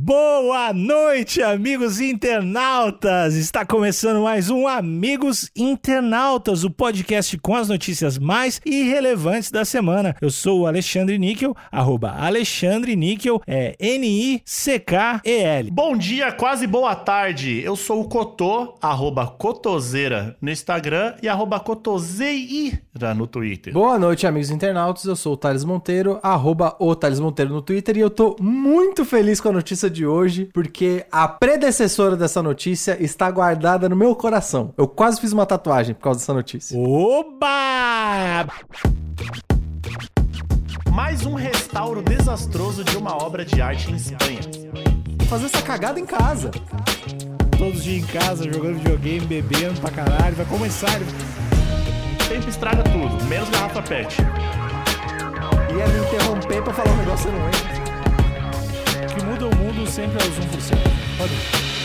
Boa noite, amigos internautas! Está começando mais um Amigos Internautas, o podcast com as notícias mais irrelevantes da semana. Eu sou o Alexandre Níquel, arroba Alexandre Níquel, é N-I-C-K-E-L. Bom dia, quase boa tarde. Eu sou o Cotô, arroba Cotoseira no Instagram e arroba Cotoseira no Twitter. Boa noite, amigos internautas. Eu sou o Thales Monteiro, arroba o Thales Monteiro no Twitter e eu tô muito feliz com a notícia de hoje, porque a predecessora dessa notícia está guardada no meu coração. Eu quase fiz uma tatuagem por causa dessa notícia. Oba! Mais um restauro desastroso de uma obra de arte em Espanha. Fazer essa cagada em casa. Todos os dias em casa, jogando videogame, bebendo pra caralho. Vai começar. O tempo estraga tudo, menos garrafa pet. Ia me interromper pra falar um negócio não entra. Que muda o mundo sempre é os 1%. Pode ir.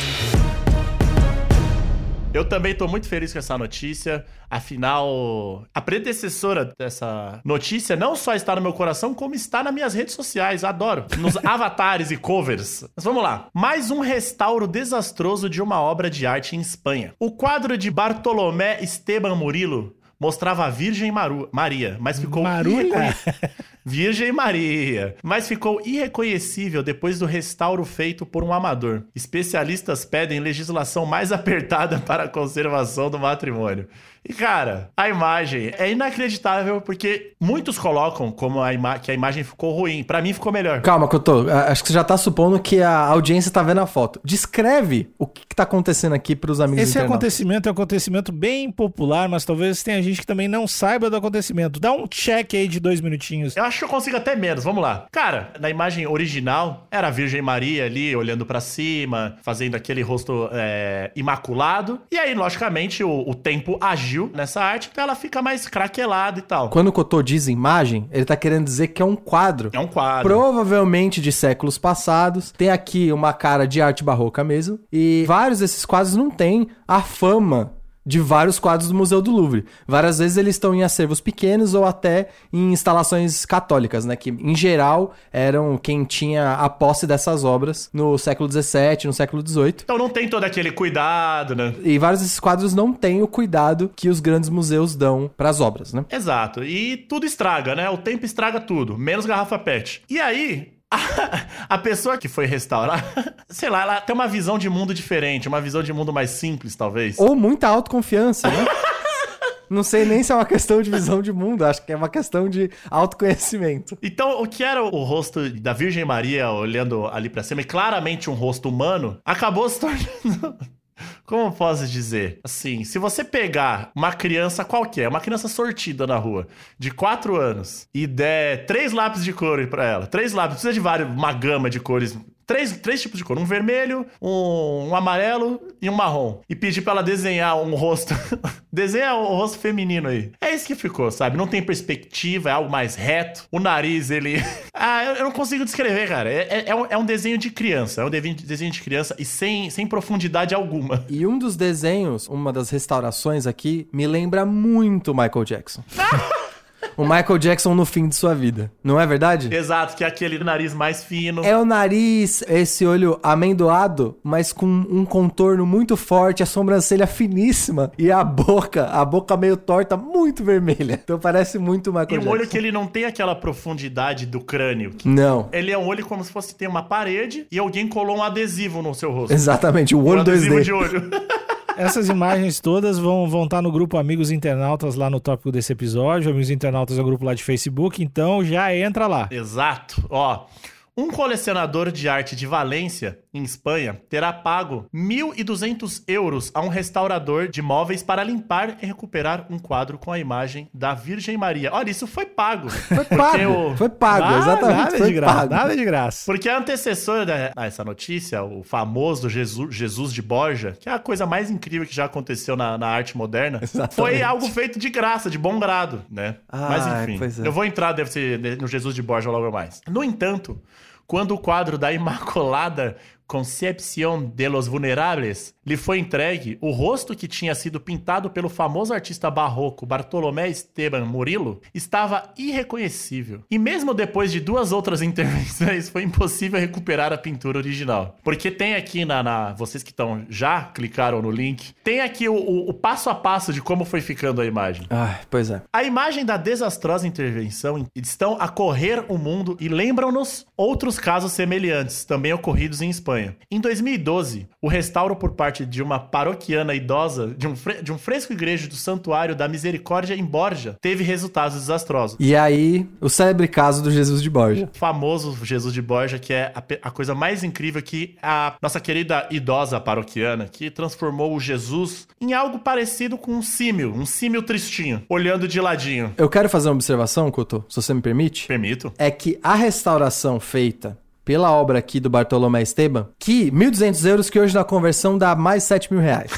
Eu também tô muito feliz com essa notícia. Afinal, a predecessora dessa notícia não só está no meu coração, como está nas minhas redes sociais. Adoro. Nos avatares e covers. Mas vamos lá. Mais um restauro desastroso de uma obra de arte em Espanha. O quadro de Bartolomé Esteban Murilo mostrava a Virgem Maru- Maria, mas ficou Marulha? Virgem Maria, mas ficou irreconhecível depois do restauro feito por um amador. Especialistas pedem legislação mais apertada para a conservação do matrimônio. E cara, a imagem é inacreditável porque muitos colocam como a ima- que a imagem ficou ruim. Pra mim ficou melhor. Calma, que eu tô. Acho que você já tá supondo que a audiência tá vendo a foto. Descreve o que, que tá acontecendo aqui pros amigos Esse internautas. acontecimento é um acontecimento bem popular, mas talvez tenha gente que também não saiba do acontecimento. Dá um check aí de dois minutinhos. Eu acho que eu consigo até menos, vamos lá. Cara, na imagem original, era a Virgem Maria ali, olhando pra cima, fazendo aquele rosto é, imaculado. E aí, logicamente, o, o tempo agiu nessa arte, então ela fica mais craquelada e tal. Quando o Cotô diz imagem, ele tá querendo dizer que é um quadro. É um quadro. Provavelmente de séculos passados. Tem aqui uma cara de arte barroca mesmo. E vários desses quadros não têm a fama de vários quadros do Museu do Louvre. Várias vezes eles estão em acervos pequenos ou até em instalações católicas, né? Que em geral eram quem tinha a posse dessas obras no século XVII, no século XVIII. Então não tem todo aquele cuidado, né? E vários desses quadros não têm o cuidado que os grandes museus dão para as obras, né? Exato. E tudo estraga, né? O tempo estraga tudo, menos garrafa pet. E aí, a, a pessoa que foi restaurar, sei lá, ela tem uma visão de mundo diferente, uma visão de mundo mais simples, talvez. Ou muita autoconfiança, né? Não sei nem se é uma questão de visão de mundo, acho que é uma questão de autoconhecimento. Então, o que era o rosto da Virgem Maria olhando ali pra cima, e claramente um rosto humano, acabou se tornando. Como posso dizer? Assim, se você pegar uma criança qualquer, uma criança sortida na rua, de 4 anos, e der três lápis de cor pra ela, três lápis, precisa de vários, uma gama de cores. Três, três tipos de cor, um vermelho, um, um amarelo e um marrom. E pedir pra ela desenhar um rosto. Desenha o rosto feminino aí. É isso que ficou, sabe? Não tem perspectiva, é algo mais reto. O nariz, ele. ah, eu, não consigo descrever, cara. É, é- é um, é um desenho de criança. É um desenho, de criança e sem, sem profundidade alguma. E um dos desenhos, uma das restaurações aqui, me lembra muito Michael Jackson. o Michael Jackson no fim de sua vida. Não é verdade? Exato, que é aquele nariz mais fino. É o nariz, esse olho amendoado, mas com um contorno muito forte, a sobrancelha finíssima e a boca, a boca meio torta, muito vermelha. Então parece muito o Michael E um Jackson. olho que ele não tem aquela profundidade do crânio. Não. Ele é um olho como se fosse ter uma parede e alguém colou um adesivo no seu rosto. Exatamente, o Um olho adesivo 2D. de olho. Essas imagens todas vão vão estar no grupo Amigos Internautas lá no tópico desse episódio. Amigos Internautas é um grupo lá de Facebook, então já entra lá. Exato. Ó, um colecionador de arte de Valência, em Espanha, terá pago 1.200 euros a um restaurador de móveis para limpar e recuperar um quadro com a imagem da Virgem Maria. Olha, isso foi pago. Foi pago, foi pago, Ah, exatamente, Nada foi de graça, pago. nada de graça. Porque a antecessora dessa notícia, o famoso Jesus, Jesus de Borja, que é a coisa mais incrível que já aconteceu na, na arte moderna, Exatamente. foi algo feito de graça, de bom grado, né? Ah, Mas enfim, é. eu vou entrar, deve ser no Jesus de Borja logo mais. No entanto, quando o quadro da Imaculada Concepción de los Vulnerables, lhe foi entregue o rosto que tinha sido pintado pelo famoso artista barroco Bartolomé Esteban Murillo estava irreconhecível. E mesmo depois de duas outras intervenções, foi impossível recuperar a pintura original. Porque tem aqui na. na- vocês que estão já clicaram no link, tem aqui o, o- o passo a passo de como foi ficando a imagem. Ai, pois é. A imagem da desastrosa intervenção estão a correr o mundo e lembram-nos outros casos semelhantes, também ocorridos em Espanha. Em 2012, o restauro por parte de uma paroquiana idosa de um, de um fresco igreja do Santuário da Misericórdia em Borja teve resultados desastrosos. E aí, o célebre caso do Jesus de Borja. O famoso Jesus de Borja, que é a, a coisa mais incrível que a nossa querida idosa paroquiana, que transformou o Jesus em algo parecido com um símil, um símil tristinho, olhando de ladinho. Eu quero fazer uma observação, Couto, se você me permite. Permito? É que a restauração feita pela obra aqui do Bartolomé Esteban, que 1.200 euros, que hoje na conversão dá mais 7 mil reais.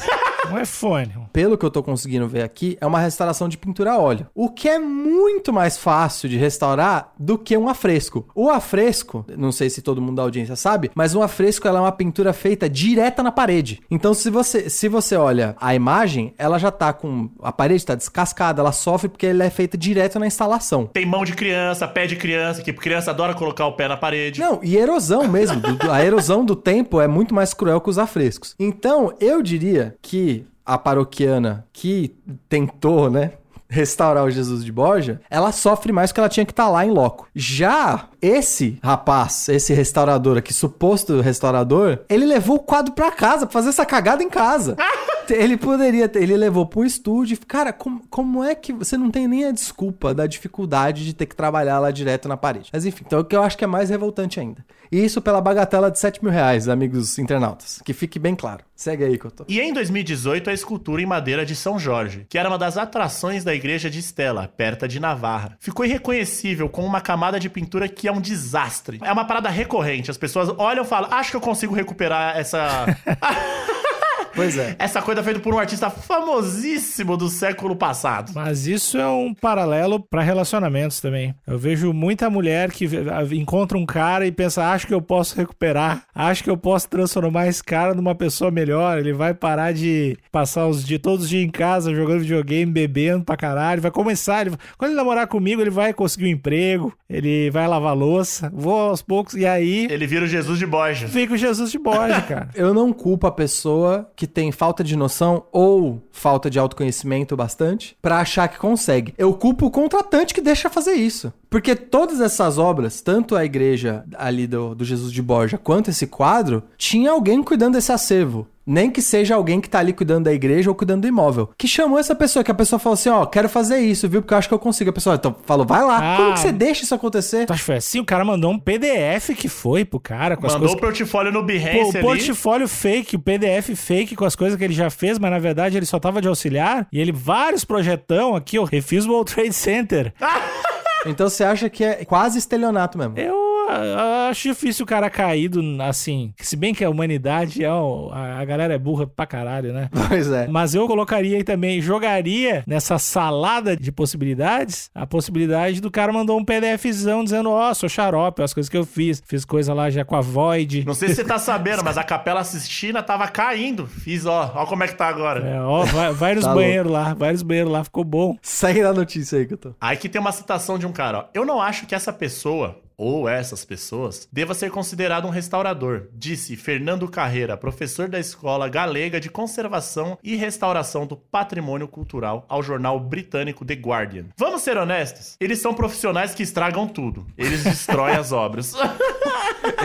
Um iPhone. Pelo que eu tô conseguindo ver aqui, é uma restauração de pintura a óleo. O que é muito mais fácil de restaurar do que um afresco. O afresco, não sei se todo mundo da audiência sabe, mas um afresco ela é uma pintura feita direta na parede. Então, se você, se você olha a imagem, ela já tá com. A parede tá descascada, ela sofre porque ela é feita direto na instalação. Tem mão de criança, pé de criança, que criança adora colocar o pé na parede. Não, e erosão mesmo. a erosão do tempo é muito mais cruel que os afrescos. Então, eu diria que a paroquiana que tentou, né? Restaurar o Jesus de Borja, ela sofre mais porque ela tinha que estar lá em loco. Já esse rapaz, esse restaurador aqui, suposto restaurador, ele levou o quadro pra casa, pra fazer essa cagada em casa. ele poderia ter, ele levou pro estúdio. Cara, como, como é que você não tem nem a desculpa da dificuldade de ter que trabalhar lá direto na parede? Mas enfim, então o que eu acho que é mais revoltante ainda. E isso pela bagatela de 7 mil reais, amigos internautas. Que fique bem claro. Segue aí, Couto. E em 2018, a escultura em madeira de São Jorge, que era uma das atrações da igreja de Estela, perto de Navarra, ficou irreconhecível com uma camada de pintura que é um desastre. É uma parada recorrente. As pessoas olham e falam: Acho que eu consigo recuperar essa. Pois é. essa coisa feita por um artista famosíssimo do século passado. Mas isso é um paralelo para relacionamentos também. Eu vejo muita mulher que encontra um cara e pensa: acho que eu posso recuperar, acho que eu posso transformar esse cara numa pessoa melhor. Ele vai parar de passar os dias, todos os dias em casa jogando videogame, bebendo pra caralho. Vai começar, ele- quando ele namorar comigo, ele vai conseguir um emprego, ele vai lavar louça, vou aos poucos, e aí Ele vira o Jesus de Borja. fica o Jesus de Borja, cara. Eu não culpo a pessoa que tem falta de noção ou falta de autoconhecimento bastante pra achar que consegue. Eu culpo o contratante que deixa fazer isso. Porque todas essas obras, tanto a igreja ali do, do Jesus de Borja quanto esse quadro, tinha alguém cuidando desse acervo. Nem que seja alguém que tá ali cuidando da igreja ou cuidando do imóvel. Que chamou essa pessoa, que a pessoa falou assim: ó, quero fazer isso, viu? Porque eu acho que eu consigo. A pessoa então, falou: vai lá. Ah. Como que você deixa isso acontecer? Tu acha que foi assim? O cara mandou um PDF que foi pro cara com as Mandou o portfólio no Pô, Behance o ali. portfólio fake, o PDF fake com as coisas que ele já fez, mas na verdade ele só tava de auxiliar. E ele, vários projetão aqui, ó, refiz o World Trade Center. Então você acha que é quase estelionato mesmo. Eu ah, acho difícil o cara caído assim. Se bem que a humanidade é. A a galera é burra pra caralho, né? Pois é. Mas eu colocaria aí também, jogaria nessa salada de possibilidades, a possibilidade do cara mandou um PDFzão dizendo, ó, sou xarope, as coisas que eu fiz. Fiz coisa lá já com a Void. Não sei se você tá sabendo, mas a Capela Sistina tava caindo. Fiz, ó. Ó como é que tá agora. É, ó, vai, vai nos Tá banheiros lá, vai nos banheiros lá, ficou bom. Segue na notícia aí que eu tô. Aí que tem uma citação de um cara, ó. Eu não acho que essa pessoa, ou essas pessoas, deva ser considerado um restaurador, disse Fernando Carreira, professor da Escola Galega de Conservação e Restauração do Patrimônio Cultural, ao jornal britânico The Guardian. Vamos ser honestos? Eles são profissionais que estragam tudo. Eles destroem as obras.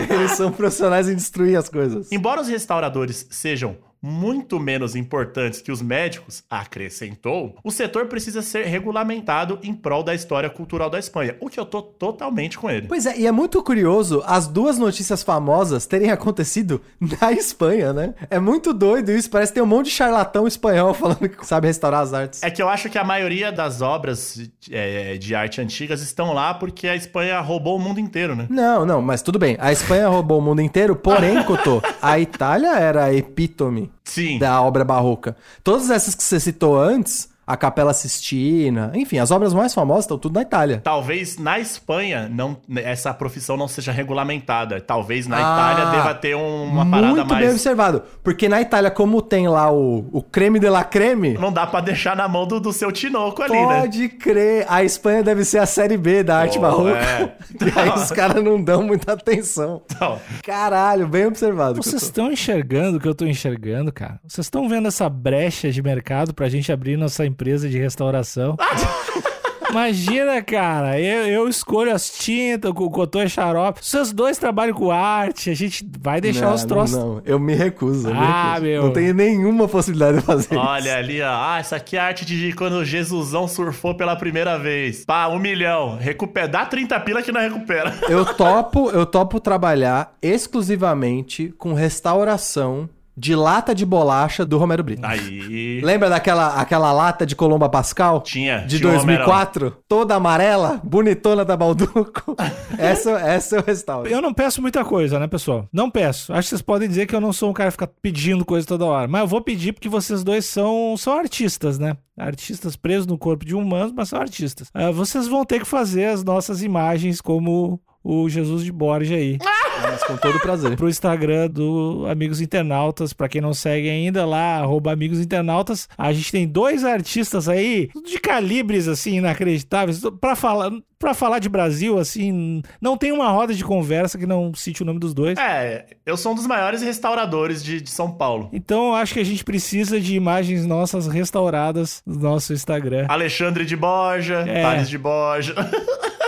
Eles são profissionais em destruir as coisas. Embora os restauradores sejam muito menos importantes que os médicos, acrescentou, o setor precisa ser regulamentado em prol da história cultural da Espanha, o que eu tô totalmente com ele. Pois é, e é muito curioso as duas notícias famosas terem acontecido na Espanha, né? É muito doido isso, parece que tem um monte de charlatão espanhol falando que sabe restaurar as artes. É que eu acho que a maioria das obras é, de arte antigas estão lá porque a Espanha roubou o mundo inteiro, né? Não, não, mas tudo bem. A Espanha roubou o mundo inteiro, porém, Cotô, a Itália era a epítome Sim. da obra barroca. Todas essas que você citou antes, a Capela Sistina. Enfim, as obras mais famosas estão tudo na Itália. Talvez na Espanha não, essa profissão não seja regulamentada. Talvez na Ah, Itália deva ter um- uma parada Muito bem mais. observado. Porque na Itália, como tem lá o, o creme de la creme, Não dá pra deixar na mão do, do seu tinoco ali, né? pode crer. A Espanha deve ser a série B da arte Pô, barroca. é. E aí os caras não dão muita atenção. Então, Caralho, bem observado. Vocês estão enxergando o que eu tô enxergando, cara? Vocês estão vendo essa brecha de mercado pra gente abrir nossa empresa de restauração? Imagina, cara, eu, eu escolho as tintas, o cotô é xarope. Vocês dois trabalham com arte, a gente vai deixar Não, os troços. Não, eu me recuso. eu me Ah, recuso. meu. Não tenho nenhuma possibilidade de fazer olha ali, ó. Ah, essa aqui é a arte de quando Jesusão surfou pela primeira vez. Pá, um milhão. Recupera. Dá 30 pila que não recupera. isso. Eu topo, eu topo trabalhar exclusivamente com restauração de lata de bolacha do Romero Brito. Aí. Lembra daquela aquela lata de Colomba Pascal? Tinha. De tinha um 2004? Toda amarela, bonitona da Balduco. essa, essa eu restauro. Eu não peço muita coisa, né, pessoal? Não peço. Acho que vocês podem dizer que eu não sou um cara que fica pedindo coisa toda hora. Mas eu vou pedir porque vocês dois são, são artistas, né? Artistas presos no corpo de humanos, mas são artistas. Ah, vocês vão ter que fazer as nossas imagens como o Jesus de Borja aí. Mas com todo prazer. pro Instagram do Amigos Internautas. Pra quem não segue ainda, lá, arroba Amigos Internautas. A gente tem dois artistas aí, de calibres, assim, inacreditáveis. Pra falar, pra falar de Brasil, assim, não tem uma roda de conversa que não cite o nome dos dois. É, eu sou um dos maiores restauradores de, de São Paulo. Então, eu acho que a gente precisa de imagens nossas restauradas no nosso Instagram. Alexandre de Borja, É. Thales de Borja.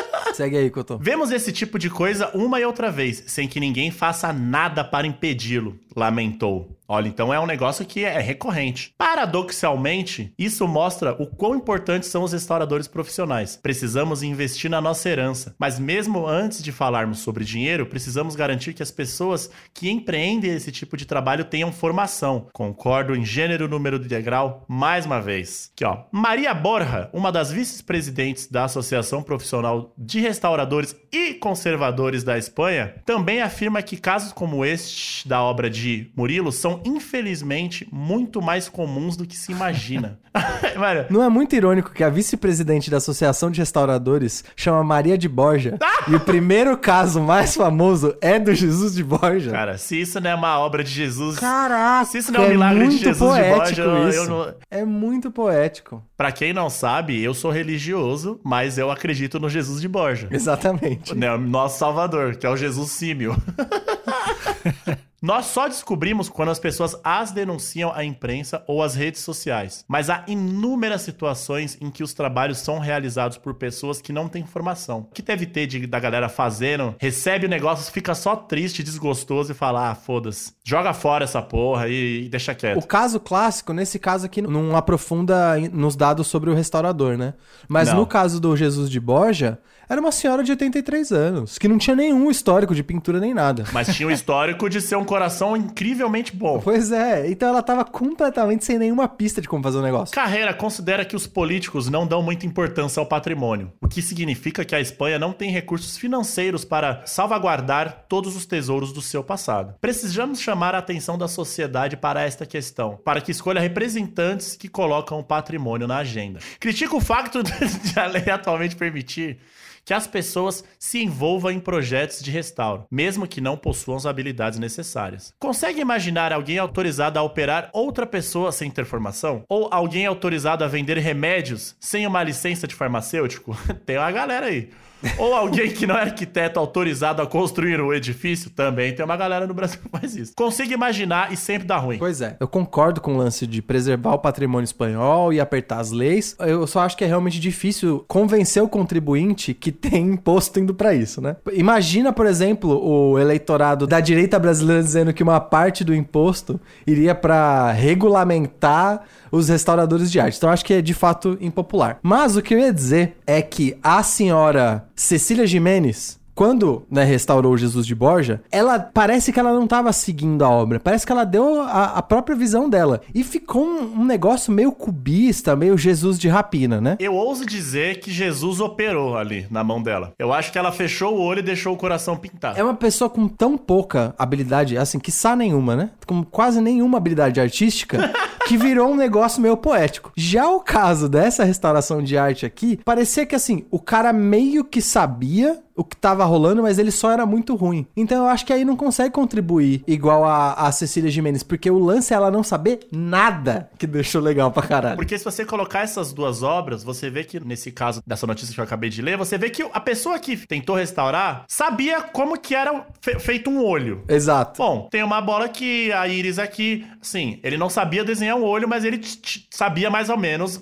Segue aí, Cotô. Vemos esse tipo de coisa uma e outra vez, sem que ninguém faça nada para impedi-lo, lamentou. Olha, então é um negócio que é recorrente. Paradoxalmente, isso mostra o quão importantes são os restauradores profissionais. Precisamos investir na nossa herança, mas mesmo antes de falarmos sobre dinheiro, precisamos garantir que as pessoas que empreendem esse tipo de trabalho tenham formação. Concordo em gênero, número de degrau, mais uma vez. Aqui, ó. Maria Borja, uma das vice-presidentes da Associação Profissional de Restauradores e Conservadores da Espanha, também afirma que casos como este da obra de Murilo são, infelizmente, muito mais comuns do que se imagina. Mano, Não é muito irônico que a vice-presidente da Associação de Restauradores chama Maria de Borja e o primeiro caso mais famoso é do Jesus de Borja? cara, se isso não é uma obra de Jesus. Caraca, Se isso não é um milagre de Jesus de Borja, eu- eu não- É muito poético. Pra quem não sabe, eu sou religioso, mas eu acredito no Jesus de Borja. Exatamente. Né, nosso Salvador, que é o Jesus Símio. Nós só descobrimos quando as pessoas as denunciam à imprensa ou às redes sociais. Mas há inúmeras situações em que os trabalhos são realizados por pessoas que não têm formação. O que deve ter de- da galera fazendo, recebe o negócio, fica só triste, desgostoso e fala: ah, foda-se, joga fora essa porra e, e deixa O quieto. caso clássico, nesse caso aqui, não aprofunda nos dados sobre o restaurador, né? Mas Não. no caso do Jesus de Borja, era uma senhora de 83 anos, que não tinha nenhum histórico de pintura nem nada. Mas tinha o histórico de ser um coração incrivelmente bom. Pois é, então ela tava completamente sem nenhuma pista de como fazer o negócio. Carreira considera que os políticos não dão muita importância ao patrimônio, o que significa que a Espanha não tem recursos financeiros para salvaguardar todos os tesouros do seu passado. Precisamos chamar a atenção da sociedade para esta questão, para que escolha representantes que colocam o patrimônio na agenda. Critica o facto de a lei atualmente permitir que as pessoas se envolvam em projetos de restauro, mesmo que não possuam as habilidades necessárias. Consegue imaginar alguém autorizado a operar outra pessoa sem ter formação? Ou alguém autorizado a vender remédios sem uma licença de farmacêutico? Tem uma galera aí. Ou alguém que não é arquiteto autorizado a construir o edifício? Também tem uma galera no Brasil que faz isso. Consiga imaginar e sempre dá ruim. Pois é, eu concordo com o lance de preservar o patrimônio espanhol e apertar as leis. Eu só acho que é realmente difícil convencer o contribuinte que tem imposto indo pra isso, né? Imagina, por exemplo, o eleitorado da direita brasileira dizendo que uma parte do imposto iria pra regulamentar os restauradores de arte. Então eu acho que é de fato impopular. Mas o que eu ia dizer é que a senhora Cecília Jimenez quando né, restaurou Jesus de Borja, ela parece que ela não estava seguindo a obra. Parece que ela deu a, a própria visão dela. E ficou um, um negócio meio cubista, meio Jesus de rapina, né? Eu ouso dizer que Jesus operou ali na mão dela. Eu acho que ela fechou o olho e deixou o coração pintado. É uma pessoa com tão pouca habilidade, assim, quiçá nenhuma, né? Com quase nenhuma habilidade artística, que virou um negócio meio poético. Já o caso dessa restauração de arte aqui, parecia que assim, o cara meio que sabia o que tava rolando, mas ele só era muito ruim. Então eu acho que aí não consegue contribuir igual a, a Cecília Jimenez, porque o lance é ela não saber nada que deixou legal pra caralho. Porque se você colocar essas duas obras, você vê que, nesse caso dessa notícia que eu acabei de ler, você vê que a pessoa que tentou restaurar sabia como que era fe- feito um olho. Exato. Bom, tem uma bola que a Iris aqui, sim, ele não sabia desenhar um olho, mas ele sabia mais ou menos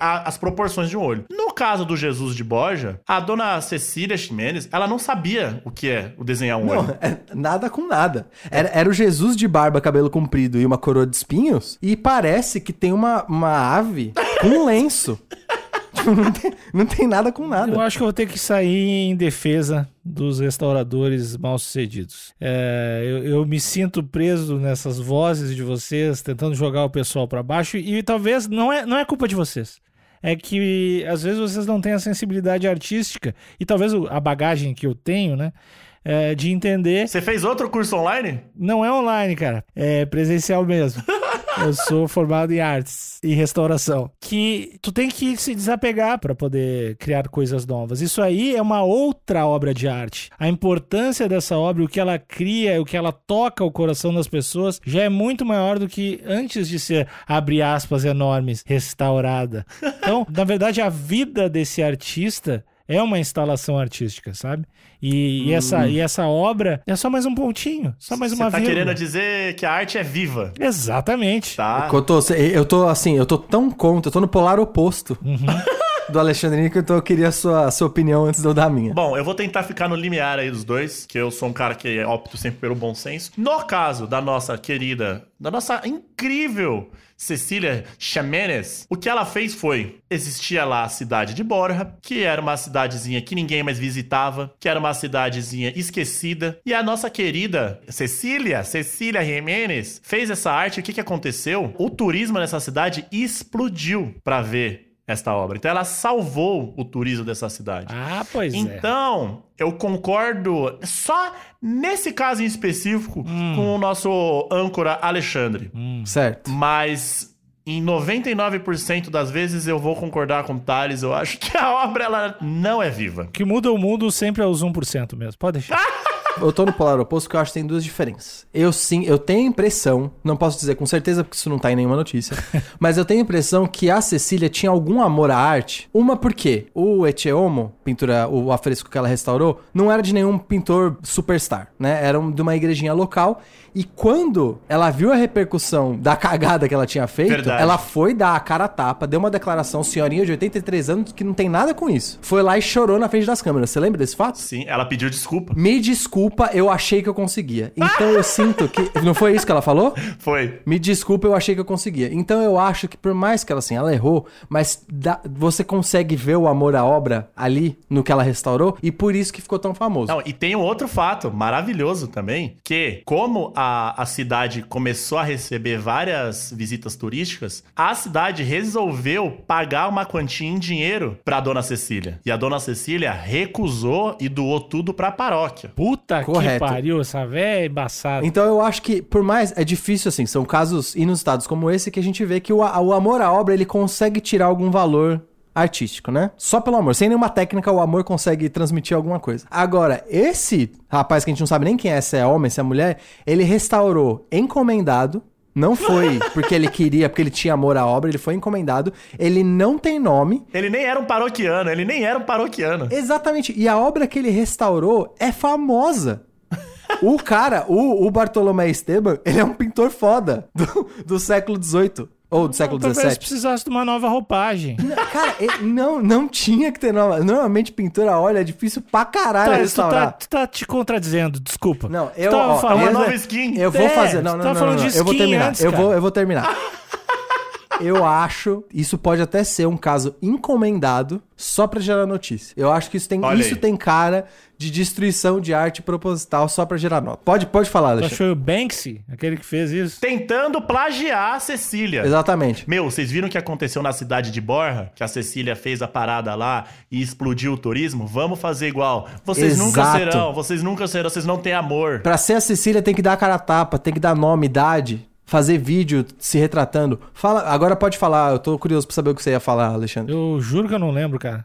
as proporções de um olho. No caso do Jesus de Borja, a dona Cecília Ximenes, ela não sabia o que é o desenhar um olho. Não, é nada com nada. Era, era o Jesus de barba, cabelo comprido e uma coroa de espinhos. E parece que tem uma, uma ave com um lenço. Tipo, não, tem, não tem nada com Eu nada. acho que eu vou ter que sair em defesa dos restauradores mal-sucedidos. É, eu, eu me sinto preso nessas vozes de vocês, tentando jogar o pessoal pra baixo, e talvez não é, não é culpa de vocês. É que às vezes vocês não têm a sensibilidade artística e talvez a bagagem que eu tenho, né? é, de entender. Você fez outro curso online? Não é online, cara. É presencial mesmo. Eu sou formado em artes e restauração. Que tu tem que se desapegar para poder criar coisas novas. Isso aí é uma outra obra de arte. A importância dessa obra, o que ela cria, o que ela toca o coração das pessoas, já é muito maior do que antes de ser, abre aspas enormes, restaurada. Então, na verdade, a vida desse artista é uma instalação artística, sabe? E, e essa, e essa obra é só mais um pontinho, só mais Você uma tá vírgula. querendo dizer que a arte é viva, Exatamente. tá? Eu tô, eu tô assim, eu tô tão contra, eu tô no polar oposto Uhum. do Alexandre que então eu queria a sua, a sua opinião antes de eu dar a minha. Bom, eu vou tentar ficar no limiar aí dos dois, que eu sou um cara que opto sempre pelo bom senso. No caso da nossa querida, da nossa incrível Cecília Ximenes, o que ela fez foi: existia lá a cidade de Borja, que era uma cidadezinha que ninguém mais visitava, que era uma cidadezinha esquecida, e a nossa querida Cecília, Cecília Jimenez, fez essa arte. O que, que aconteceu? O turismo nessa cidade explodiu pra ver esta obra. Então ela salvou o turismo dessa cidade. Ah, pois é. Então, eu concordo só nesse caso em específico Hum. com o nosso âncora Alexandre. Certo. Mas em 99% das vezes eu vou concordar com o Thales. Eu acho que a obra ela não é viva. O que muda o mundo sempre é os 1% mesmo. Pode deixar. Eu tô no polar oposto porque eu acho que tem duas diferenças. Eu sim, eu tenho a impressão, não posso dizer com certeza porque isso não tá em nenhuma notícia, mas eu tenho a impressão que a Cecília tinha algum amor à arte. Uma porque o Echeomo, pintura, o afresco que ela restaurou, não era de nenhum pintor superstar, né? Era de uma igrejinha local. E quando ela viu a repercussão da cagada que ela tinha feito, Verdade. ela foi dar a cara a tapa, deu uma declaração, senhorinha de 83 anos, que não tem nada com isso. Foi lá e chorou na frente das câmeras. Você lembra desse fato? Sim, ela pediu desculpa. Me desculpa, eu achei que eu conseguia. Então eu sinto que. Não foi isso que ela falou? Foi. Me desculpa, eu achei que eu conseguia. Então eu acho que por mais que ela assim, ela errou, mas dá- você consegue ver o amor à obra ali no que ela restaurou e por isso que ficou tão famoso. Não, e tem um outro fato maravilhoso também, que como a, a cidade começou a receber várias visitas turísticas, a cidade resolveu pagar uma quantia em dinheiro pra dona Cecília. E a dona Cecília recusou e doou tudo pra paróquia. Puta que Correto. pariu, essa véia é embaçada. Então eu acho que, por mais. É difícil, assim, são casos inusitados como esse que a gente vê que o, o amor à obra ele consegue tirar algum valor artístico, né? Só pelo amor. Sem nenhuma técnica, o amor consegue transmitir alguma coisa. Agora, esse rapaz que a gente não sabe nem quem é, se é homem, se é mulher, ele restaurou encomendado. Não foi porque ele queria, porque ele tinha amor à obra, ele foi encomendado. Ele não tem nome. Ele nem era um paroquiano, ele nem era um paroquiano. Exatamente. E a obra que ele restaurou é famosa. O cara, o, o Bartolomé Esteban, ele é um pintor foda do, do século XVIII. Ou do século Talvez XVII. precisasse de uma nova roupagem. Cara, ele- não, não tinha que ter nova. Normalmente pintura, olha, é difícil pra caralho Tá, tu, tá, restaurar. tu tá te contradizendo, desculpa. Não, Tu eu. tava ó, falando- uma eu- nova skin. Eu vou É, fazer. Não, tu não, tava não, falando não, de Eu vou terminar. antes, eu, cara. vou, eu vou terminar. Eu acho, isso pode até ser um caso encomendado só pra gerar notícia. Eu acho que isso tem, Olha isso aí. tem cara de destruição de arte proposital só pra gerar nota. Pode, pode falar, Alexandre. achou o Banksy, aquele que fez isso? Tentando plagiar a Cecília. Exatamente. Meu, vocês viram o que aconteceu na cidade de Borja? Que a Cecília fez a parada lá e explodiu o turismo? Vamos fazer igual. Vocês nunca Exato. serão, vocês nunca serão, vocês não têm amor. Pra ser a Cecília tem que dar a cara a tapa, tem que dar nome, idade. fazer vídeo se retratando. Fala, agora pode falar, eu tô curioso pra saber o que você ia falar, Alexandre. Eu juro que eu não lembro, cara.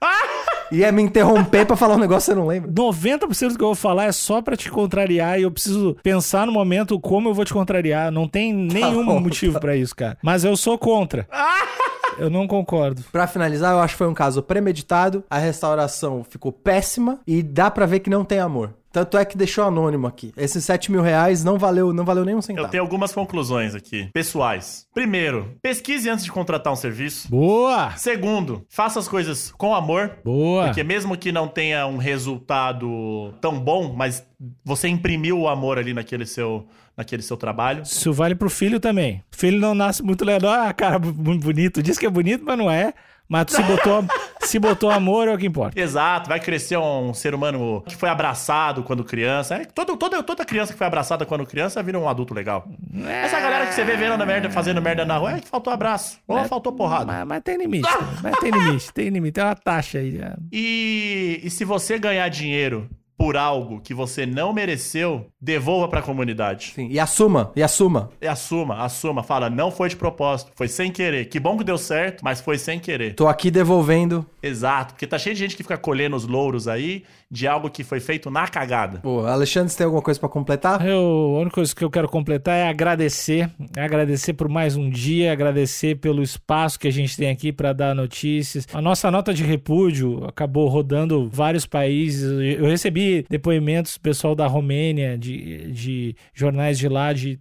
Ia me interromper pra falar um negócio que você não lembra. 90% do que eu vou falar é só pra te contrariar e eu preciso pensar no momento como eu vou te contrariar. Não tem nenhum bom, motivo pra isso, cara. Mas eu sou contra. Eu não concordo. Pra finalizar, eu acho que foi um caso premeditado, a restauração ficou péssima e dá pra ver que não tem amor. Tanto é que deixou anônimo aqui. Esses 7 mil reais não valeu, não valeu nem um centavo. Eu tenho algumas conclusões aqui, pessoais. Primeiro, pesquise antes de contratar um serviço. Boa! Segundo, faça as coisas com amor. Boa! Porque mesmo que não tenha um resultado tão bom, mas você imprimiu o amor ali naquele seu, naquele seu trabalho. Isso vale pro filho também. O filho não nasce muito legal. Ah, cara, muito bonito. Diz que é bonito, mas não é. Mas se botou, se botou amor é o que importa. Exato, vai crescer um ser humano que foi abraçado quando criança. É, todo, toda, toda criança que foi abraçada quando criança vira um adulto legal. Essa galera que você vê vendo merda, fazendo merda na rua, é que faltou abraço. Ou É, faltou porrada. Mas, mas tem limite. mas tem limite, tem limite. Tem uma taxa aí. né? E, e se você ganhar dinheiro por algo que você não mereceu, devolva pra comunidade. Sim, e assuma, e assuma. E assuma, assuma. Fala, não foi de propósito, foi sem querer. Que bom que deu certo, mas foi sem querer. Tô aqui devolvendo. Exato, porque tá cheio de gente que fica colhendo os louros aí de algo que foi feito na cagada. Pô, Alexandre, você tem alguma coisa pra completar? Eu, a única coisa que eu quero completar é agradecer. É agradecer por mais um dia, agradecer pelo espaço que a gente tem aqui para dar notícias. A nossa nota de repúdio acabou rodando vários países. Eu recebi depoimentos do pessoal da Romênia, de, de jornais de lá, de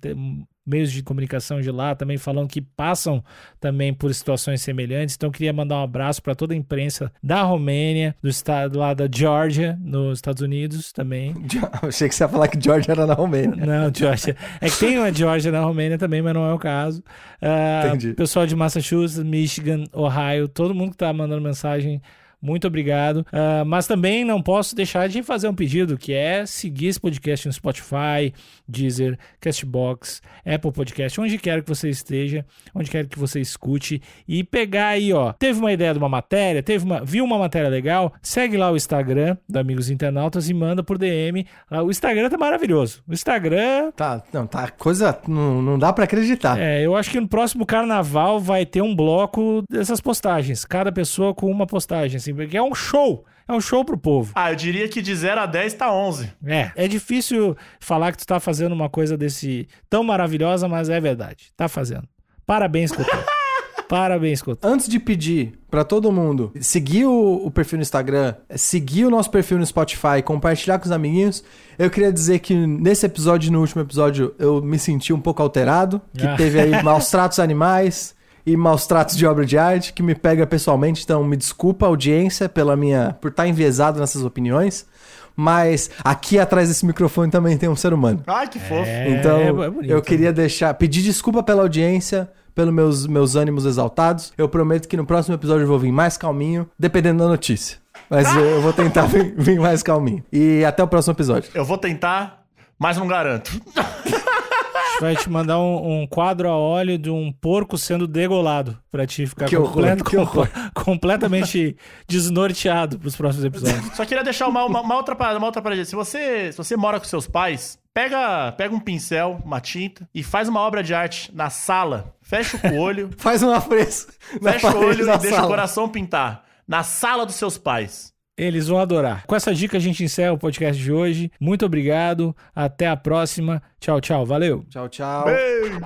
meios de comunicação de lá também falando que passam também por situações semelhantes. Então eu queria mandar um abraço para toda a imprensa da Romênia, do estado lá da Georgia, nos Estados Unidos também. Eu achei que você ia falar que George era na Romênia. Não, Georgia. É que tem uma Georgia na Romênia também, mas não é o caso. Ah, Entendi. Pessoal de Massachusetts, Michigan, Ohio, todo mundo que tá mandando mensagem. Muito obrigado. Ah, mas também não posso deixar de fazer um pedido, que é seguir esse podcast no Spotify, Deezer, Castbox, Apple Podcast, onde quer que você esteja, onde quer que você escute e pegar aí, ó. Teve uma ideia de uma matéria, teve uma, viu uma matéria legal? Segue lá o Instagram do Amigos Internautas e manda por DM. Ah, O Instagram tá maravilhoso. O Instagram Tá, não, tá, coisa, não, não dá pra acreditar. é, eu acho que no próximo carnaval vai ter um bloco dessas postagens. Cada pessoa com uma postagem, assim, porque é um show. É um show pro povo. Ah, eu diria que de 0 a 10 tá 11. É, é difícil falar que tu tá fazendo uma coisa desse tão maravilhosa, mas é verdade. Tá fazendo. Parabéns, Coutinho. Parabéns, Coutinho. Antes de pedir pra todo mundo seguir o, o perfil no Instagram, seguir o nosso perfil no Spotify, compartilhar com os amiguinhos, eu queria dizer que nesse episódio e no último episódio eu me senti um pouco alterado, que Ah. teve aí maus tratos animais e maus tratos de obra de arte, que me pega pessoalmente, então me desculpa audiência pela minha por estar enviesado nessas opiniões, mas aqui atrás desse microfone também tem um ser humano. Ai, que fofo. É, Então, é bonito. eu queria deixar, pedir desculpa pela audiência, pelos meus, meus ânimos exaltados. Eu prometo que no próximo episódio eu vou vir mais calminho, dependendo da notícia. Mas eu, eu vou tentar vir, vir mais calminho. E até o próximo episódio. Eu vou tentar, mas não garanto. Vai te mandar um, um quadro a óleo de um porco sendo degolado pra ti ficar Que horror, completo- que horror. completamente desnorteado pros próximos episódios. Só queria deixar uma, uma, uma outra parada, uma outra parada. Se você, se você mora com seus pais, pega, pega um pincel, uma tinta e faz uma obra de arte na sala. Fecha o olho, Faz uma fresa na fecha o olho e deixa sala. o coração pintar. Na sala dos seus pais. Eles vão adorar. Com essa dica a gente encerra o podcast de hoje. Muito obrigado. Até a próxima. Tchau, tchau. Valeu. Tchau, tchau. Beijo!